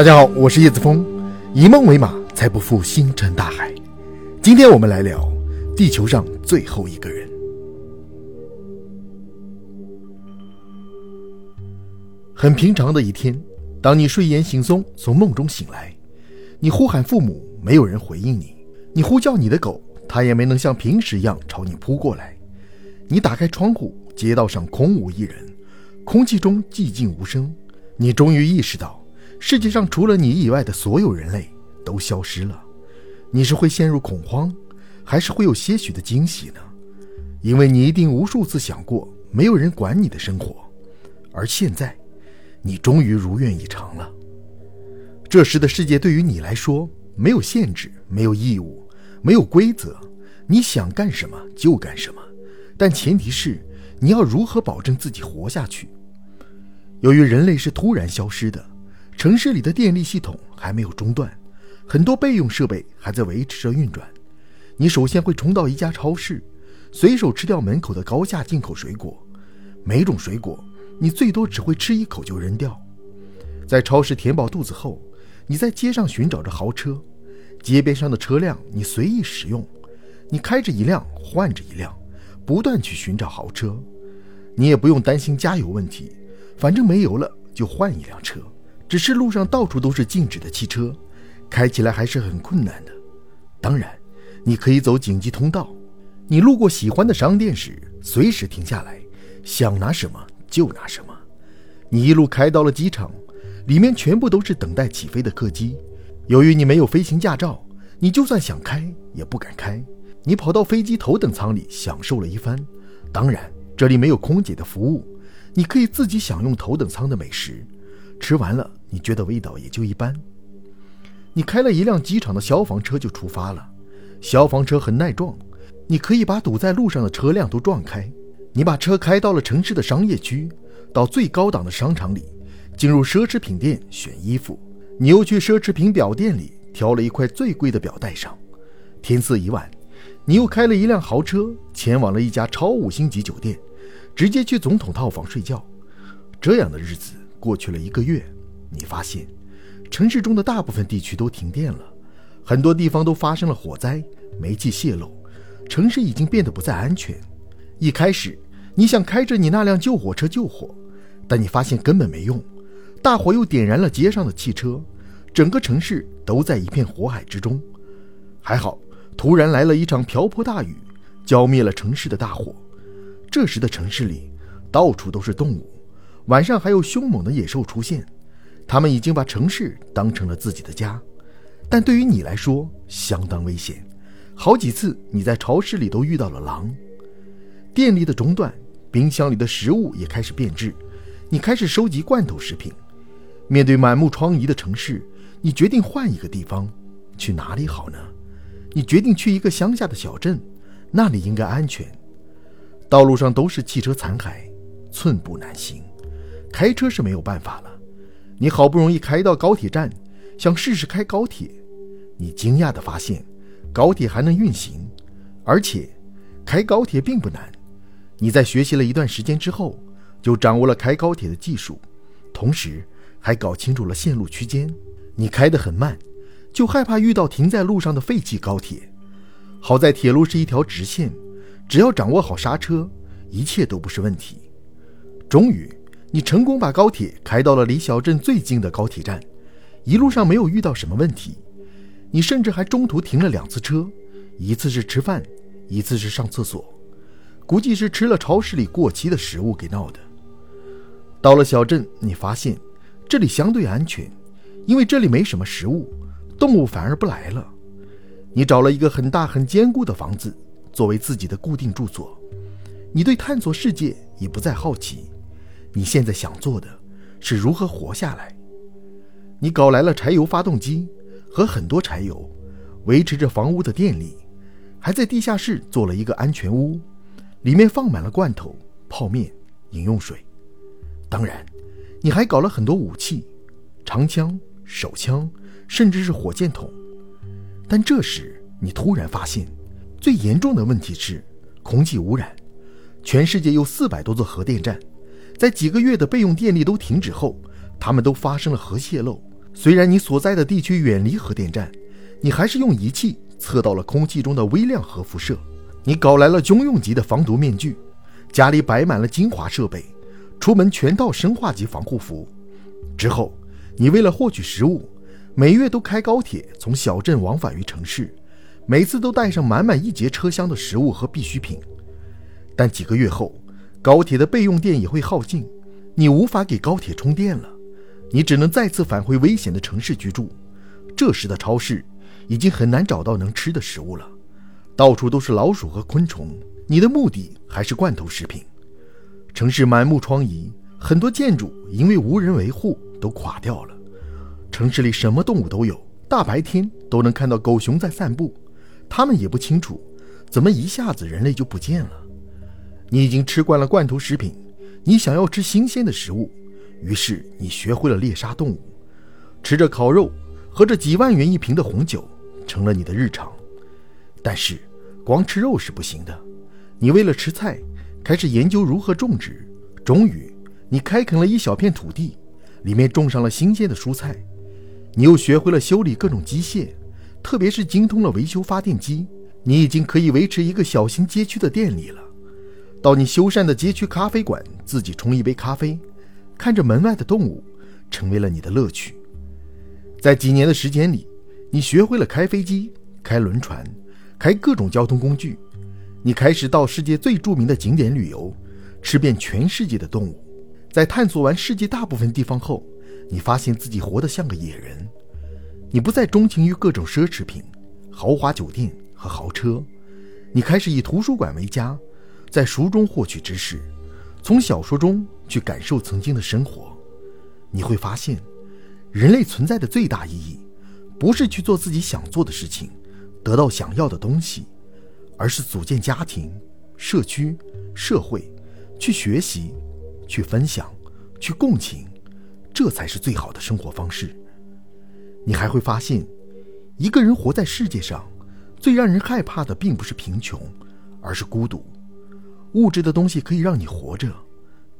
大家好，我是叶子峰，以梦为马，才不负星辰大海。今天我们来聊地球上最后一个人。很平常的一天，当你睡眼惺忪从梦中醒来，你呼喊父母，没有人回应你；你呼叫你的狗，它也没能像平时一样朝你扑过来。你打开窗户，街道上空无一人，空气中寂静无声。你终于意识到。世界上除了你以外的所有人类都消失了，你是会陷入恐慌，还是会有些许的惊喜呢？因为你一定无数次想过没有人管你的生活，而现在，你终于如愿以偿了。这时的世界对于你来说没有限制，没有义务，没有规则，你想干什么就干什么，但前提是你要如何保证自己活下去。由于人类是突然消失的。城市里的电力系统还没有中断，很多备用设备还在维持着运转。你首先会冲到一家超市，随手吃掉门口的高价进口水果。每种水果你最多只会吃一口就扔掉。在超市填饱肚子后，你在街上寻找着豪车，街边上的车辆你随意使用，你开着一辆换着一辆，不断去寻找豪车。你也不用担心加油问题，反正没油了就换一辆车。只是路上到处都是静止的汽车，开起来还是很困难的。当然，你可以走紧急通道。你路过喜欢的商店时，随时停下来，想拿什么就拿什么。你一路开到了机场，里面全部都是等待起飞的客机。由于你没有飞行驾照，你就算想开也不敢开。你跑到飞机头等舱里享受了一番。当然，这里没有空姐的服务，你可以自己享用头等舱的美食。吃完了。你觉得味道也就一般。你开了一辆机场的消防车就出发了，消防车很耐撞，你可以把堵在路上的车辆都撞开。你把车开到了城市的商业区，到最高档的商场里，进入奢侈品店选衣服。你又去奢侈品表店里挑了一块最贵的表戴上。天色已晚，你又开了一辆豪车前往了一家超五星级酒店，直接去总统套房睡觉。这样的日子过去了一个月。你发现，城市中的大部分地区都停电了，很多地方都发生了火灾、煤气泄漏，城市已经变得不再安全。一开始，你想开着你那辆救火车救火，但你发现根本没用，大火又点燃了街上的汽车，整个城市都在一片火海之中。还好，突然来了一场瓢泼大雨，浇灭了城市的大火。这时的城市里，到处都是动物，晚上还有凶猛的野兽出现。他们已经把城市当成了自己的家，但对于你来说相当危险。好几次你在超市里都遇到了狼。电力的中断，冰箱里的食物也开始变质。你开始收集罐头食品。面对满目疮痍的城市，你决定换一个地方。去哪里好呢？你决定去一个乡下的小镇，那里应该安全。道路上都是汽车残骸，寸步难行。开车是没有办法了。你好不容易开到高铁站，想试试开高铁，你惊讶地发现，高铁还能运行，而且开高铁并不难。你在学习了一段时间之后，就掌握了开高铁的技术，同时还搞清楚了线路区间。你开得很慢，就害怕遇到停在路上的废弃高铁。好在铁路是一条直线，只要掌握好刹车，一切都不是问题。终于。你成功把高铁开到了离小镇最近的高铁站，一路上没有遇到什么问题。你甚至还中途停了两次车，一次是吃饭，一次是上厕所，估计是吃了超市里过期的食物给闹的。到了小镇，你发现这里相对安全，因为这里没什么食物，动物反而不来了。你找了一个很大很坚固的房子作为自己的固定住所，你对探索世界也不再好奇。你现在想做的是如何活下来。你搞来了柴油发动机和很多柴油，维持着房屋的电力，还在地下室做了一个安全屋，里面放满了罐头、泡面、饮用水。当然，你还搞了很多武器，长枪、手枪，甚至是火箭筒。但这时你突然发现，最严重的问题是空气污染。全世界有四百多座核电站。在几个月的备用电力都停止后，他们都发生了核泄漏，虽然你所在的地区远离核电站，你还是用仪器测到了空气中的微量核辐射。你搞来了军用级的防毒面具，家里摆满了精华设备，出门全套生化级防护服。之后，你为了获取食物，每月都开高铁从小镇往返于城市，每次都带上满满一节车厢的食物和必需品。但几个月后，高铁的备用电也会耗尽，你无法给高铁充电了，你只能再次返回危险的城市居住。这时的超市已经很难找到能吃的食物了。到处都是老鼠和昆虫，你的目的还是罐头食品。城市满目疮痍，很多建筑因为无人维护都垮掉了。城市里什么动物都有，大白天都能看到狗熊在散步。它们也不清楚，怎么一下子人类就不见了。你已经吃惯了罐头食品，你想要吃新鲜的食物，于是你学会了猎杀动物，吃着烤肉，喝着几万元一瓶的红酒，成了你的日常。但是。光吃肉是不行的，你为了吃菜，开始研究如何种植。终于，你开垦了一小片土地，里面种上了新鲜的蔬菜。你又学会了修理各种机械，特别是精通了维修发电机。你已经可以维持一个小型街区的电力了。到你修缮的街区咖啡馆，自己冲一杯咖啡，看着门外的动物，成为了你的乐趣。在几年的时间里，你学会了开飞机、开轮船。开各种交通工具，你开始到世界最著名的景点旅游，吃遍全世界的动物。在探索完世界大部分地方后，你发现自己活得像个野人。你不再钟情于各种奢侈品、豪华酒店和豪车，你开始以图书馆为家，在书中获取知识，从小说中去感受曾经的生活。你会发现，人类存在的最大意义，不是去做自己想做的事情。得到想要的东西，而是组建家庭、社区、社会，去学习、去分享、去共情，这才是最好的生活方式。你还会发现，一个人活在世界上，最让人害怕的并不是贫穷，而是孤独。物质的东西可以让你活着，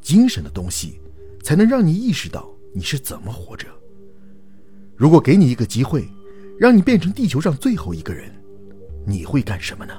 精神的东西才能让你意识到你是怎么活着。如果给你一个机会，让你变成地球上最后一个人，你会干什么呢？